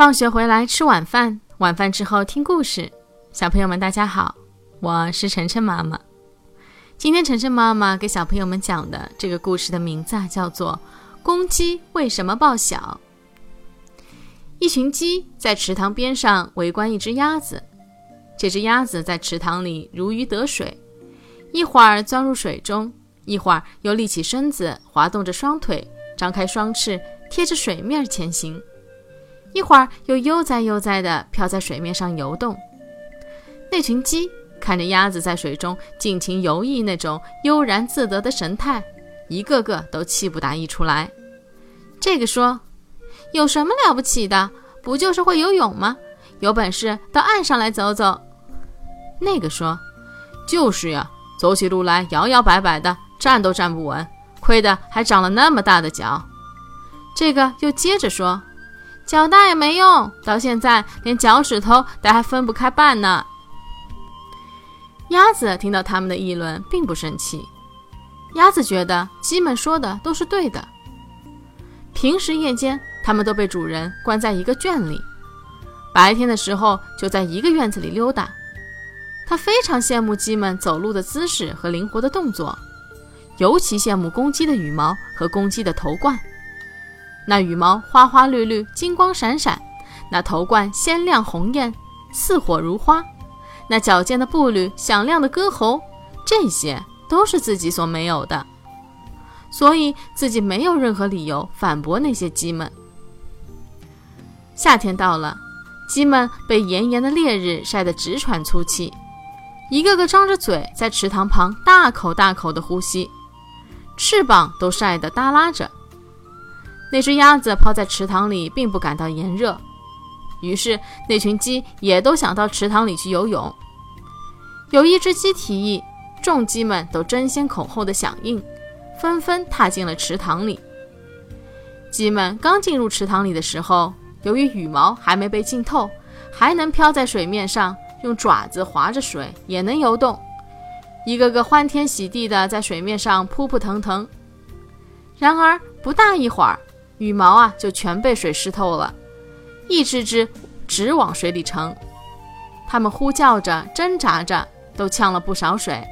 放学回来吃晚饭，晚饭之后听故事。小朋友们，大家好，我是晨晨妈妈。今天晨晨妈妈给小朋友们讲的这个故事的名字啊，叫做《公鸡为什么报晓》。一群鸡在池塘边上围观一只鸭子，这只鸭子在池塘里如鱼得水，一会儿钻入水中，一会儿又立起身子，滑动着双腿，张开双翅，贴着水面前行。一会儿又悠哉悠哉地飘在水面上游动。那群鸡看着鸭子在水中尽情游弋那种悠然自得的神态，一个个都气不打一处来。这个说：“有什么了不起的？不就是会游泳吗？有本事到岸上来走走。”那个说：“就是呀，走起路来摇摇摆摆的，站都站不稳，亏得还长了那么大的脚。”这个又接着说。脚大也没用，到现在连脚趾头都还分不开半呢。鸭子听到他们的议论，并不生气。鸭子觉得鸡们说的都是对的。平时夜间，它们都被主人关在一个圈里；白天的时候，就在一个院子里溜达。它非常羡慕鸡们走路的姿势和灵活的动作，尤其羡慕公鸡的羽毛和公鸡的头冠。那羽毛花花绿绿，金光闪闪；那头冠鲜亮红艳，似火如花；那矫健的步履，响亮的歌喉，这些都是自己所没有的，所以自己没有任何理由反驳那些鸡们。夏天到了，鸡们被炎炎的烈日晒得直喘粗气，一个个张着嘴，在池塘旁大口大口地呼吸，翅膀都晒得耷拉着。那只鸭子泡在池塘里，并不感到炎热，于是那群鸡也都想到池塘里去游泳。有一只鸡提议，众鸡们都争先恐后的响应，纷纷踏进了池塘里。鸡们刚进入池塘里的时候，由于羽毛还没被浸透，还能飘在水面上，用爪子划着水也能游动，一个个欢天喜地的在水面上扑扑腾腾。然而不大一会儿，羽毛啊，就全被水湿透了，一只只直往水里沉。它们呼叫着，挣扎着，都呛了不少水。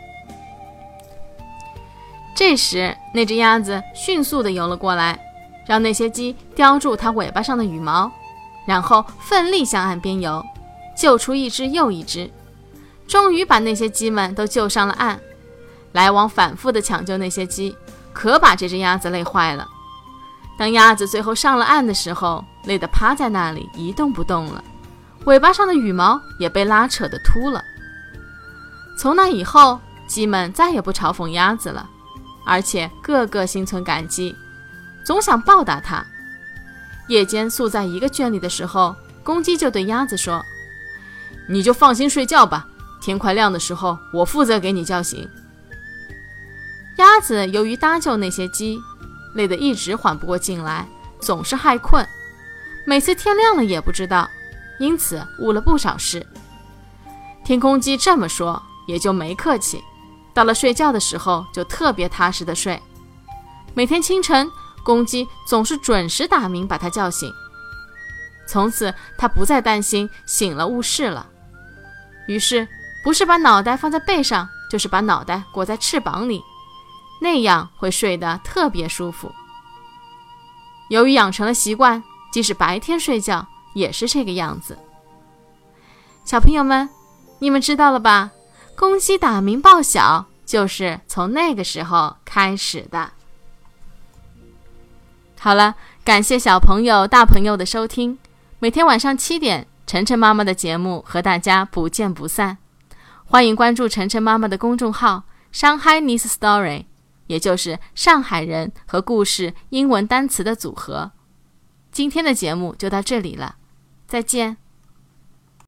这时，那只鸭子迅速地游了过来，让那些鸡叼住它尾巴上的羽毛，然后奋力向岸边游，救出一只又一只，终于把那些鸡们都救上了岸。来往反复地抢救那些鸡，可把这只鸭子累坏了。当鸭子最后上了岸的时候，累得趴在那里一动不动了，尾巴上的羽毛也被拉扯得秃了。从那以后，鸡们再也不嘲讽鸭子了，而且个个心存感激，总想报答它。夜间宿在一个圈里的时候，公鸡就对鸭子说：“你就放心睡觉吧，天快亮的时候，我负责给你叫醒。”鸭子由于搭救那些鸡。累得一直缓不过劲来，总是害困，每次天亮了也不知道，因此误了不少事。天空鸡这么说，也就没客气。到了睡觉的时候，就特别踏实的睡。每天清晨，公鸡总是准时打鸣，把它叫醒。从此，它不再担心醒了误事了。于是，不是把脑袋放在背上，就是把脑袋裹在翅膀里。那样会睡得特别舒服。由于养成了习惯，即使白天睡觉也是这个样子。小朋友们，你们知道了吧？公鸡打鸣报晓就是从那个时候开始的。好了，感谢小朋友、大朋友的收听。每天晚上七点，晨晨妈妈的节目和大家不见不散。欢迎关注晨晨妈妈的公众号“上海 Nice Story”。也就是上海人和故事英文单词的组合。今天的节目就到这里了，再见。